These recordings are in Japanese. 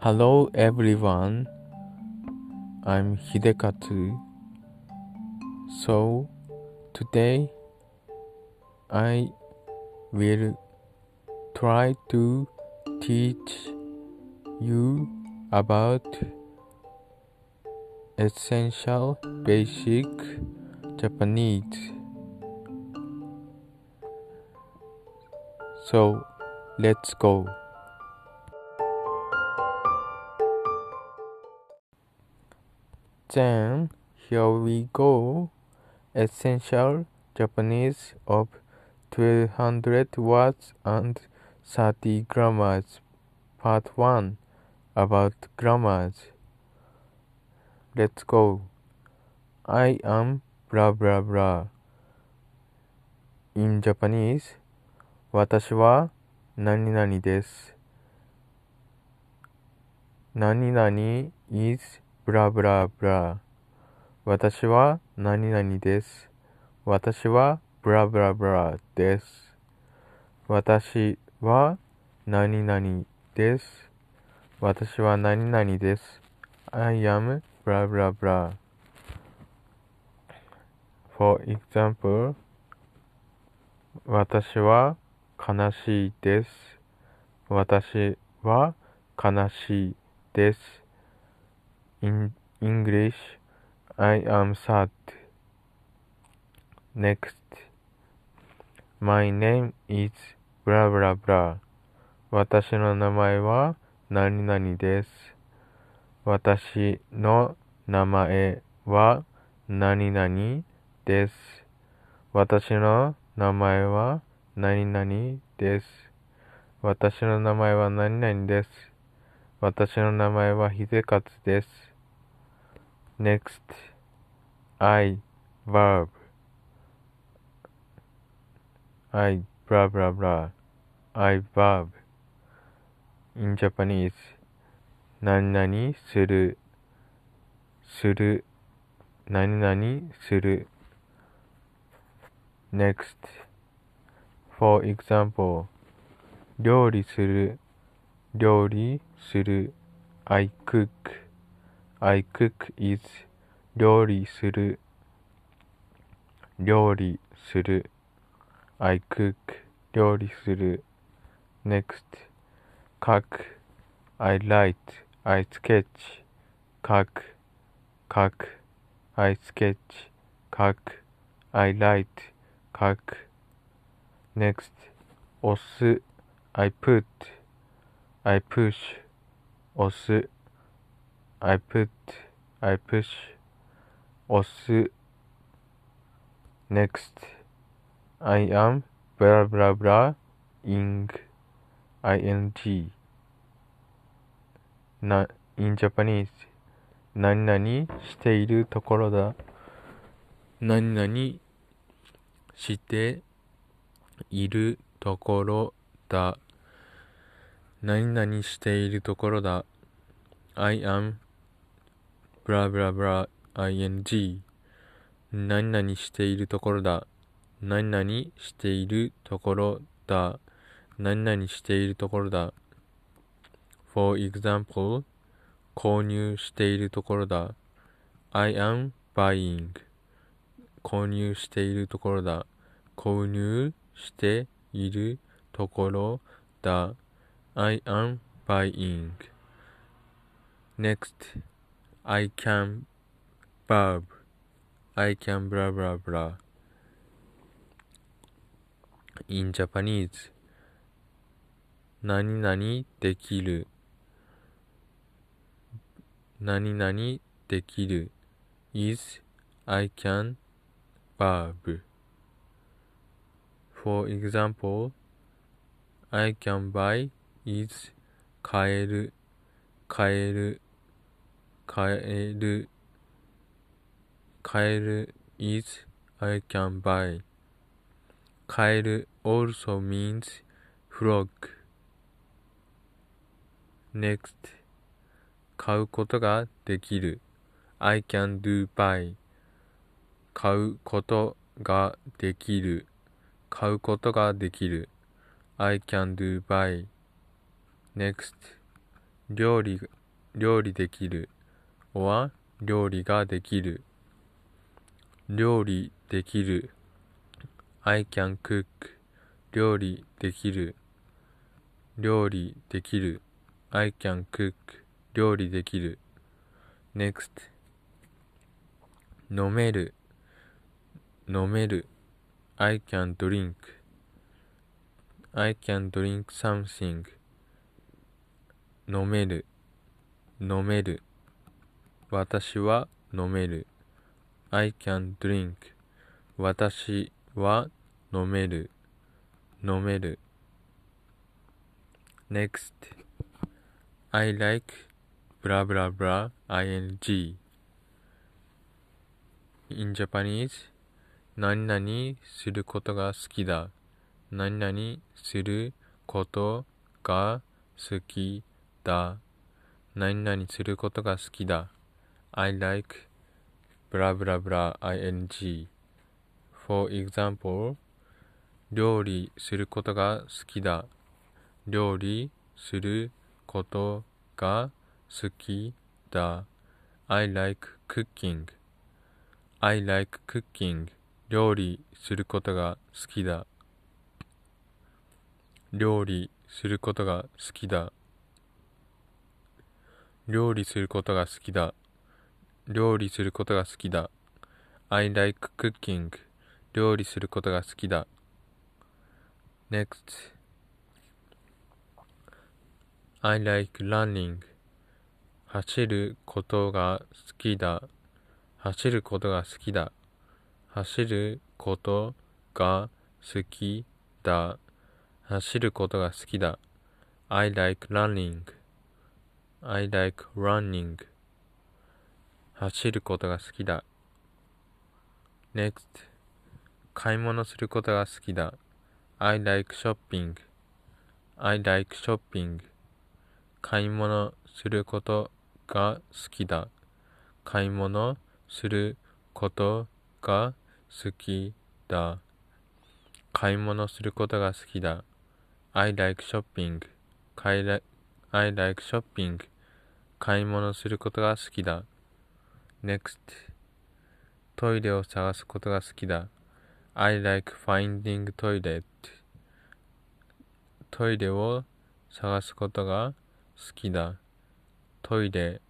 Hello everyone, I'm Hidekatsu. So, today I will try to teach you about essential basic Japanese. So, let's go. Then, here we go. Essential Japanese of 1200 words and 30 grammars. Part 1 About grammars. Let's go. I am blah blah blah. In Japanese, 私は何々です。何々 is ブラブラブラ。私は何々です。私はブラブラブラです。私は何々です。私は何々です。I am ブラブラブラ。For example, 私は悲しいです。私は悲しいです。In English, I am sad. Next, my name is blah blah blah. 私の名前は何々です。私の名前は何々です。私の名前は何々です。私の名前は何々です。私の名前は秀勝です。Next, I, verb. I, blah blah blah. I, verb. In Japanese, 何々する、する、何々する。Next, for example, 料理する、料理する。I cook. I cook is 料理する、料理する。I cook 料理する。Next, 書く。I write. I sketch. 書く。書く。I sketch. 書く。I write. 書く。Next, 押す。I put. I push. 押す。I put. I push. 押す。Next, I am blah blah blah ing. ing. な、in Japanese 何々しているところだ。何々しているところだ。何々しているところだ。I am blah blah blah ing 何々しているところだ。何々しているところだ。何々しているところだ。For example, 購入しているところだ。I am buying 購入しているところだ。購入しているところだ。I am buying. Next, I can verb. I can blah blah blah. In Japanese, 何々できる。何々できる is I can verb. For example, I can buy is 買える、買える、買える、買える is I can buy. 買える also means frog. Next, 買うことができる I can do buy. 買うことができる買うことができる I can do buy. Next, 料理料理できるは料理ができる料理できる I can cook 料理できる料理できる I can cook 料理できる next 飲める飲める I can drink I can drink something 飲める飲める私は飲める I can drink 私は飲める飲める next I like blah blah blah ing in Japanese 何々することが好きだ何々することが好きだ何々することが好きだ I like blah blah blah ing for example 料理することが好きだ料理することが好きだ I like cooking I like cooking 料理することが好きだ料理することが好きだ料理することが好きだ料理することが好きだ。I like cooking. 料理することが好きだ。Next. I like running. 走ることが好きだ。走ることが好きだ。走ることが好きだ。走ることが好きだ。I like running. I like running. 走ることが好きだ。Next 買い物することが好きだ。I like shopping I like shopping 買い物することが好きだ。買い物することが好きだ。買い物することが好きだ。I like shopping I like shopping 買い物することが好きだ。Next. トイレを探すことが好きだ。I like finding toilet. トイレを探すことが好きだ。トイレ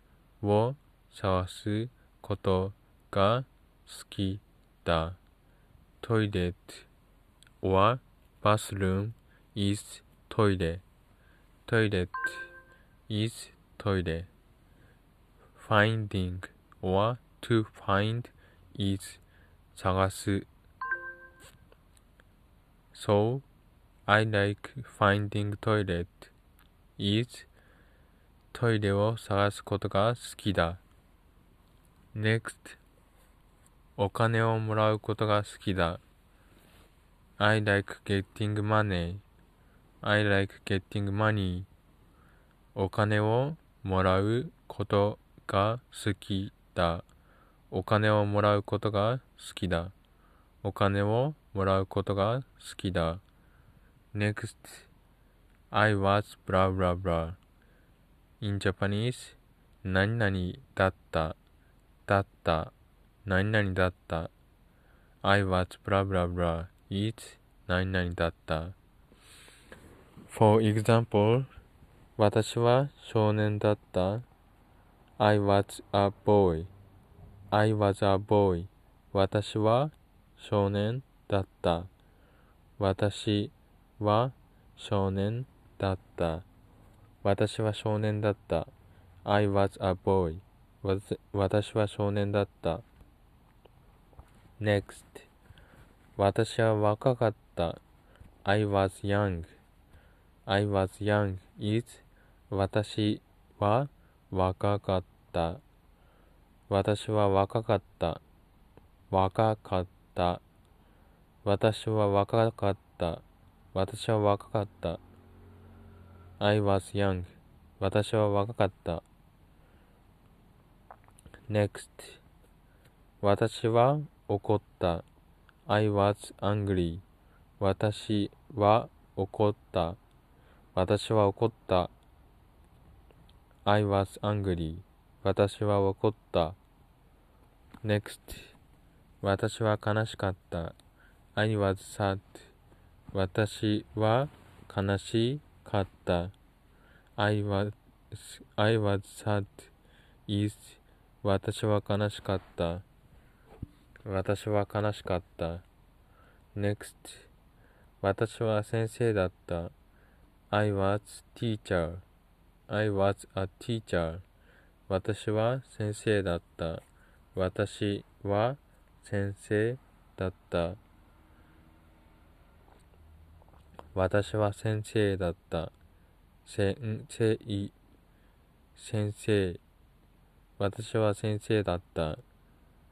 を探すことが好きだ。トイレ or bathroom is トイレトイレ is トイレ finding. Or to find is 探す So I like finding toilet is トイレを探すことが好きだ。Next お金をもらうことが好きだ。I like getting money. I like getting money. お金をもらうことが好きだ。お金をもらうことが好きだ。お金をもらうことが好きだ。Next, I was blah blah blah. In Japanese, 何々だった、だった、何々だった。I was blah blah blah is 何々だった。For example, 私は少年だった。I was a boy. I was a boy. 私は少年だった。私は少年だった。私は少年だった。I was a boy. 私は少年だった。Next 私は若かった。I was young. I was young is 私は若かった。私は若かった。若かった。私は若かった。私は若かった。I was young. 私は若かった。Next 私は怒った。I was angry. 私は怒った。私は怒った。I was angry 私は怒った Next 私は悲しかった I was sad 私は悲しかった I was, I was sad is 私は悲しかった私は悲しかった Next 私は先生だった I was teacher I was a teacher. 私は先生だった。私は先生だった。私は先生だった。先生先生。私は先生だった。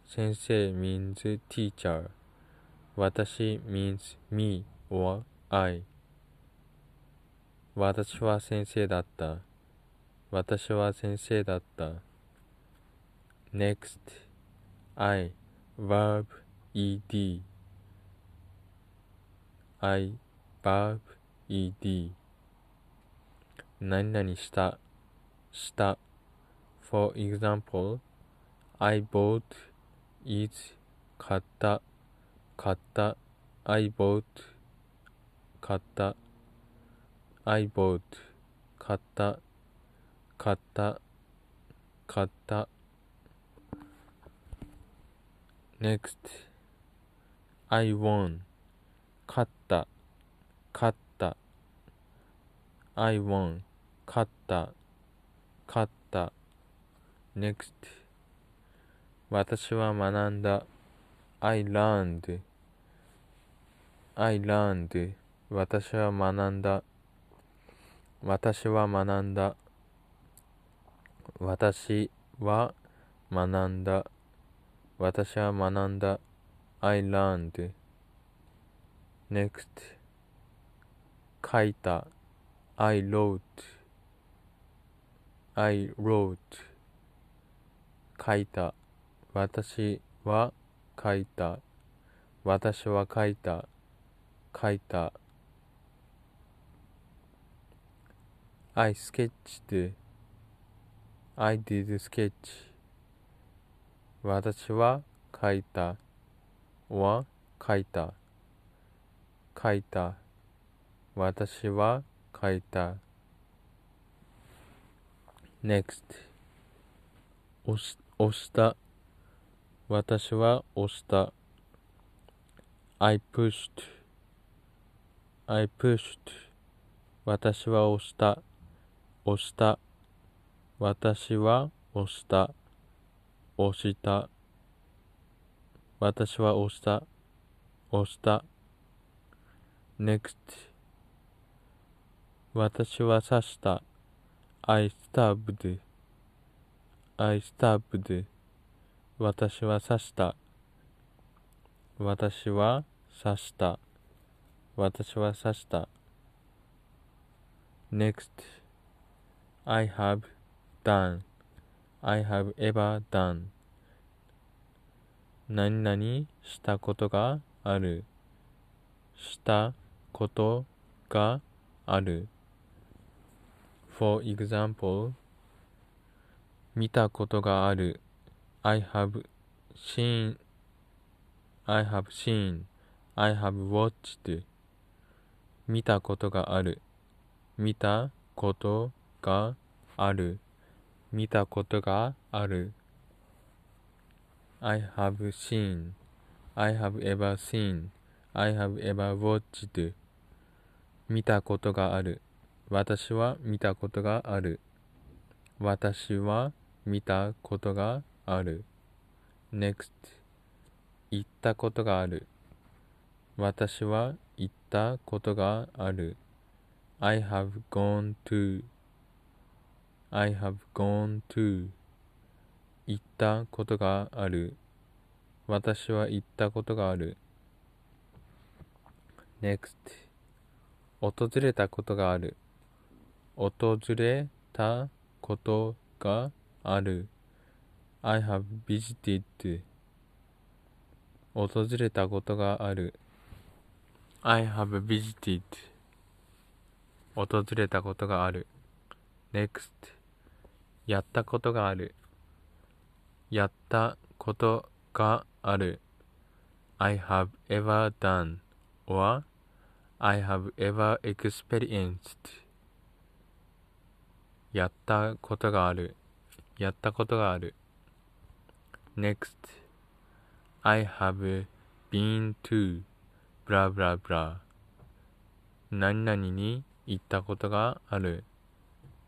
先生 means teacher 私 means me or I 私は先生だった。私は先生だった next I verb ed I verb ed 何々したした for example I bought is 買った買った I bought 買った I bought 買った買った買った。Next. I won. 勝った。勝った。I won. 勝った。勝った。Next. 私は学んだ。I learned. I learned. 私は学んだ。私は学んだ。私は学んだ私は学んだ I learned next 書いた I wrote I wrote 書いた私は書いた私は書いた書いた I sketched I did sketch. 私は書いた。は書いた。書いた。私は書いた。Next 押し押した。私は押した。I pushed I pushed 私は押した。押した。私は押した。押した。私は押した。押した。next 私は刺した。I stabbed I stabbed 私は刺した。私は刺した。私は刺した。next I have done I have ever done 何々したことがあるしたことがある For example 見たことがある I have seen I have seen I have watched 見たことがある見たことがある見たことがある I have seen I have ever seen I have ever watched 見たことがある私は見たことがある私は見たことがある next 行ったことがある私は行ったことがある I have gone to I have gone to 行ったことがある。私は行ったことがある。Next 訪れたことがある。訪れたことがある。I have visited 訪れたことがある。I have visited 訪れたことがある。Next やったことがある。やったことがある。I have ever done or I have ever experienced やったことがある。やったことがある。Next I have been to blah blah blah 何々に行ったことがある。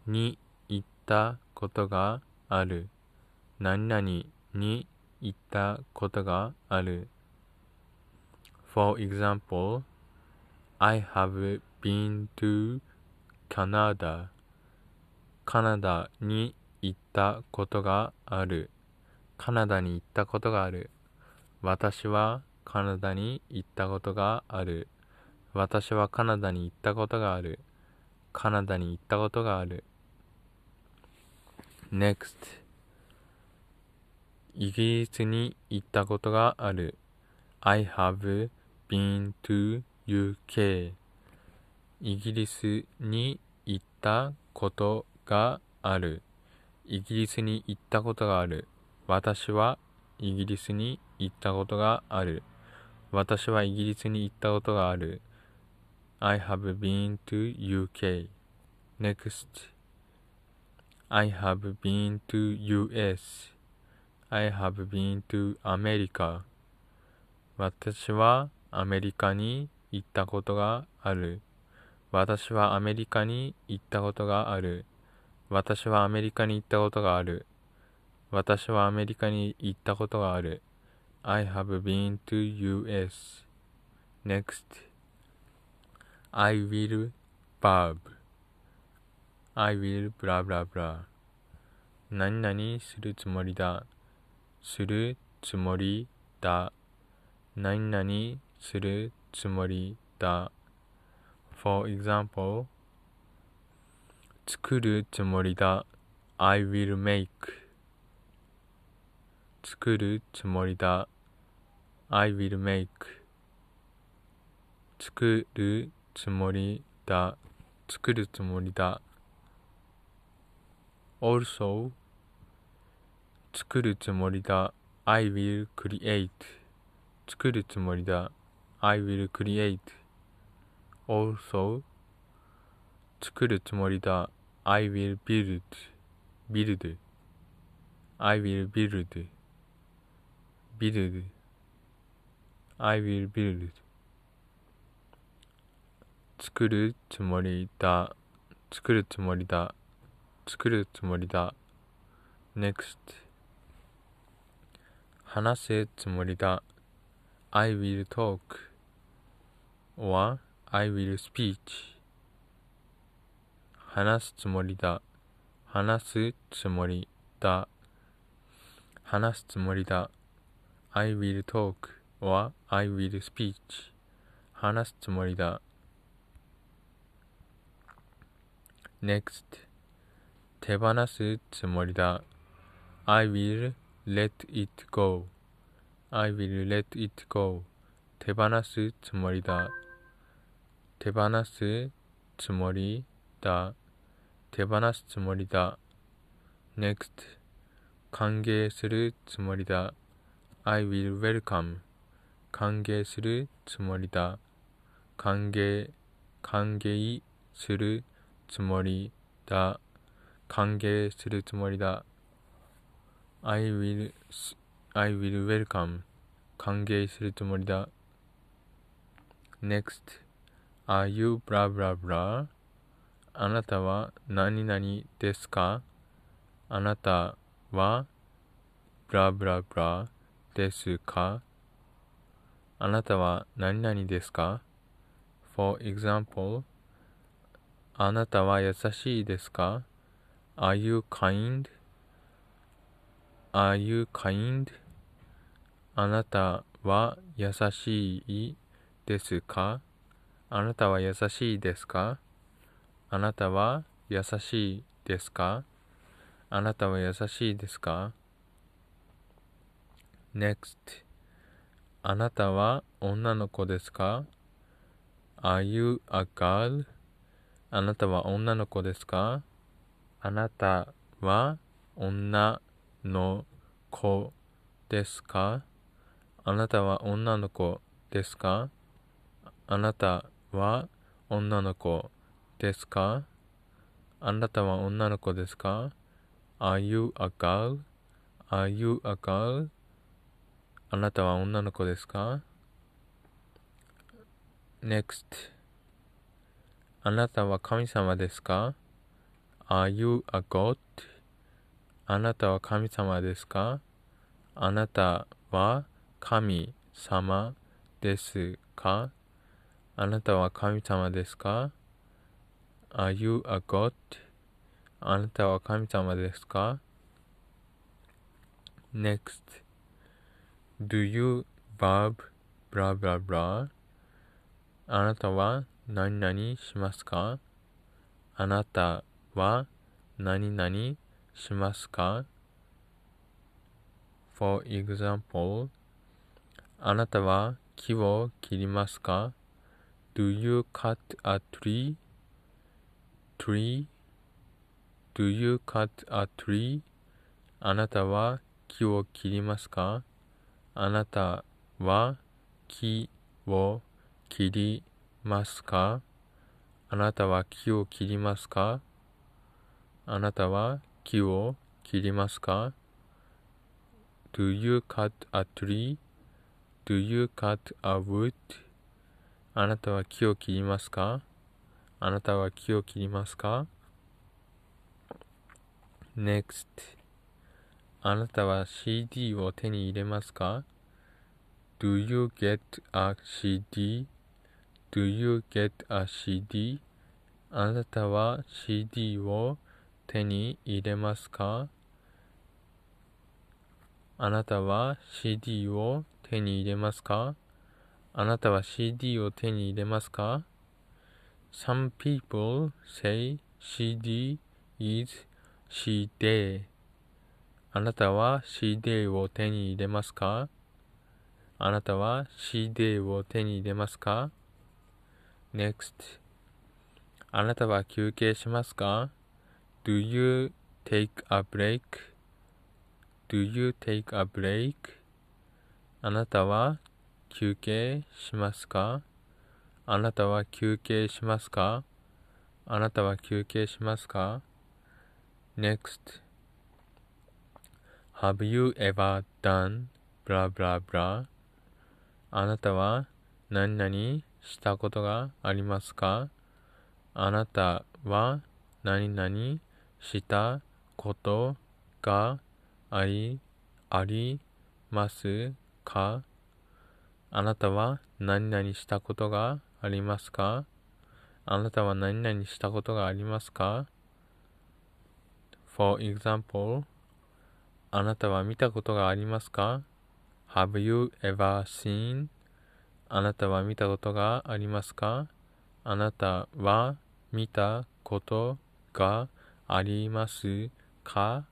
に行ったことがある。何々に行ったことがある。For example, I have been to Canada. カナダに行ったことがある。カナダに行ったことがある。私はカナダに行ったことがある。私はカナダに行ったことがある。カナダに行ったことがある。Next イギリスに行ったことがある。I have been to UK イギリスに行ったことがある。イギリスに行ったことがある。私はイギリスに行ったことがある。私はイギリスに行ったことがある。I have been to UK. Next. I have been to US. I have been to America. 私はアメリカに行ったことがある。私はアメリカに行ったことがある。私はアメリカに行ったことがある。私はアメリカに行ったことがある。I have been to US. Next. I will verb. I will blah blah blah. 何々するつもりだ。するつもりだ。何々するつもりだ。For example, 作るつもりだ。I will make 作るつもりだ。I will make 作るつもりだ。作るつもりだ。Also 作るつもりだ。I will create 作るつもりだ。I will create also 作るつもりだ。I will build build I will build build I will build 作るつもりだ。作るつもりだ。作るつもりだ。next 話すつもりだ。I will talk or I will speech 話すつもりだ。話すつもりだ。話すつもりだ。I will talk or I will speech 話すつもりだ。next 手放すつもりだ。I will let it go I will let it go 手放すつもりだ。手放すつもりだ。手放すつもりだ。next 歓迎するつもりだ。I will welcome 歓迎するつもりだ。歓迎、歓迎するつもりだ。歓迎するつもりだ。I will, I will welcome 歓迎するつもりだ。next Are you blah blah blah? あなたは何々ですかあなたは blah blah blah ですかあなたは何々ですか ?For example あなたは優しいですか ?Are you kind?Are you kind? あなたは優しいですか？あなたは優しいですか？あなたは優しいですか？あなたは優しいですか ?Next あなたは女の子ですか ?Are you a girl? あなたは女の子ですか？あなたは女の子ですか？あなたは女の子ですか？あなたは女の子ですか？あなたは女の子ですか ?Are you a girl?Are you a girl? あなたは女の子ですか ?Next あなたは神様ですか？?Are you a god? あなたは神様ですか？あなたは神様ですか？あなたは神様ですか ?Are you a god? あなたは神様ですか ?Next Do you verb blah blah blah? あなたは何々しますか？あなたは何々しますか ?For example あなたは木を切りますか ?Do you cut a tree? tree? Do you cut a tree? あなたは木を切りますか？あなたは木を切りますか？あなたは木を切りますか？あなたは木を切りますか ?Do you cut a tree?Do you cut a wood? あなたは木を切りますか？あなたは木を切りますか ?Next あなたは CD を手に入れますか ?Do you get a CD?Do you get a CD? あなたは CD を手に入れますか手に入れますか？あなたは CD を手に入れますか？あなたは CD を手に入れますか ?Some people say CD is CD あなたは CD を手に入れますか？あなたは CD を手に入れますか ?Next. あなたは休憩しますか？Do you take a break? Do you take a break? あなたは休憩しますかあなたは休憩しますかあなたは休憩しますか ?Next Have you ever done blah blah blah? あなたは何々したことがありますかあなたは何々したことがあり、ありますか？あなたは何々したことがありますか？あなたは何々したことがありますか ?For example, あなたは見たことがありますか ?Have you ever seen? あなたは見たことがありますか？あなたは見たことがありますか？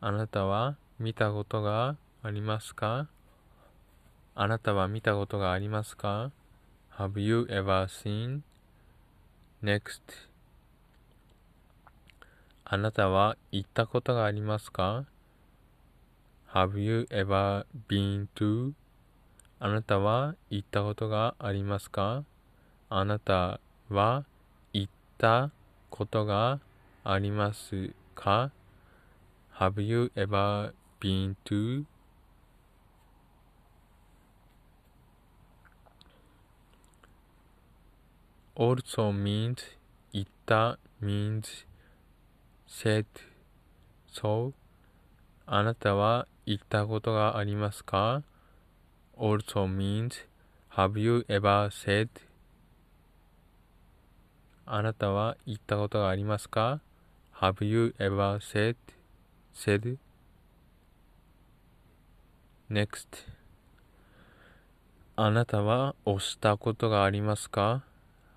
あなたは見たことがありますか？あなたは見たことがありますか ?Have you ever seen? Next? あなたは行ったことがありますか ?Have you ever been to? あなたは行ったことがありますか？あなたは行ったことがありますか ?Have you ever been to? also means 言った means said so あなたは言ったことがありますか also means have you ever said あなたは言ったことがありますか Have you ever said, said? Next? あなたは押したことがありますか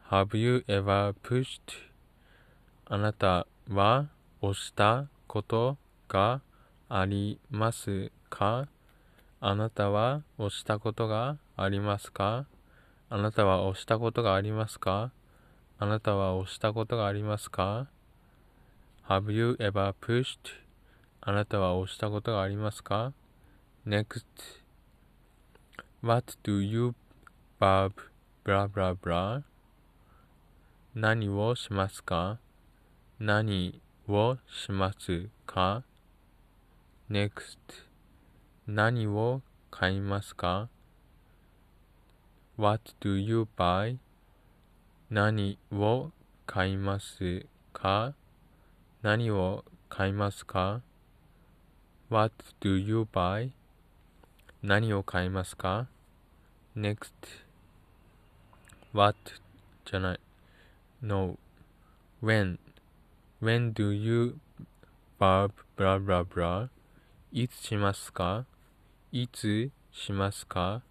?Have you ever pushed? あなたは押したことがありますか?あなたは押したことがありますか?あなたは押したことがありますか?あなたは押したことがありますか? Have you ever pushed? あなたは押したことがありますか ?Next What do you verb blah blah blah 何をしますか何をしますか ?Next 何を買いますか ?What do you buy? 何を買いますか何を買いますか ?What do you buy? 何を買いますか ?Next What じゃない No When When do you verb blah blah blah いつしますかいつしますか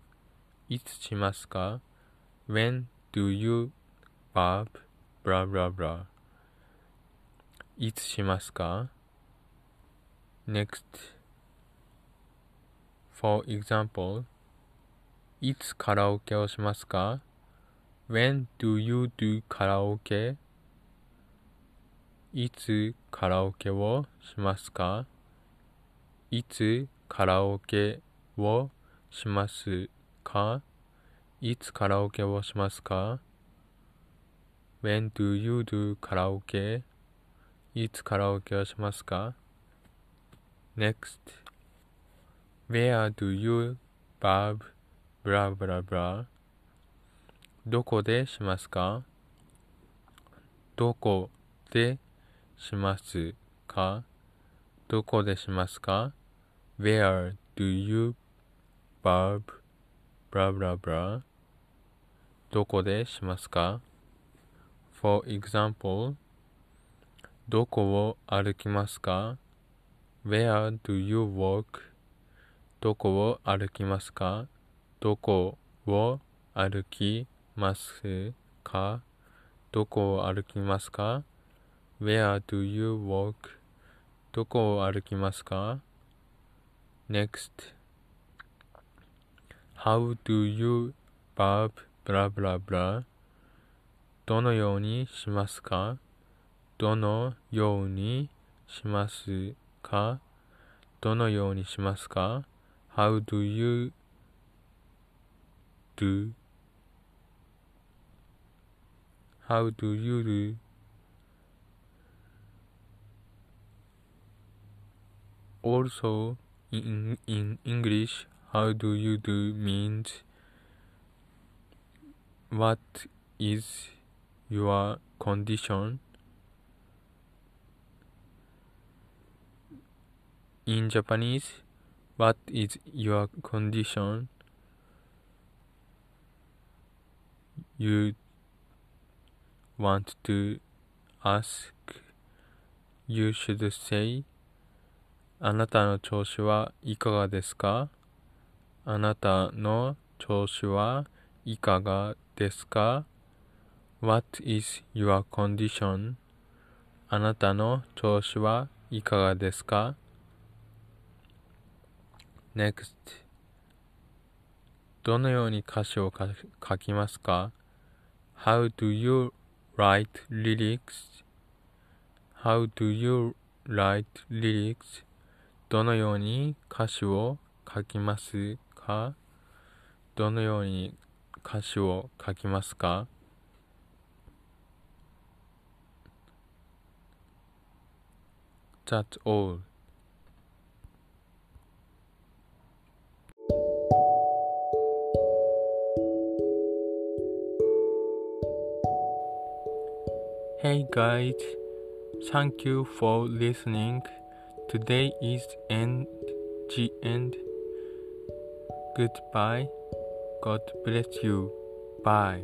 いつしますか When do you verb blah blah blah いつしますか ?Next For example いつカラオケをしますか ?When do you do カラオケいつカラオケをしますか？いつカラオケをしますか？いつカラオケをしますか ?When do you do カラオケいつカラオケをしますか ?Next Where do you verb blah blah blah どこでしますかどこでしますかどこでしますか ?Where do you verb blah blah blah どこでしますか ?For example どこを歩きますか ?Where do you walk? どこを歩きますかどこを歩きますかどこを歩きますか Where do you walk? どこを歩きますか ?Next How do you verb blah blah blah どのようにしますかどのようにしますかどのようにしますか ?How do you do? How do you do? Also, in, in English, how do you do means what is your condition? In Japanese, what is your condition? You want to ask, you should say, あなたの調子はいかがですかあなたの調子はいかがですか ?What is your condition? あなたの調子はいかがですか ?Next どのように歌詞を書きますか ?How do you write lyrics?How do you write lyrics? どのように歌詞を書きますかどのように歌詞を書きますか That's all. Hey guys, thank you for listening. Today is end the end. Goodbye. God bless you. Bye.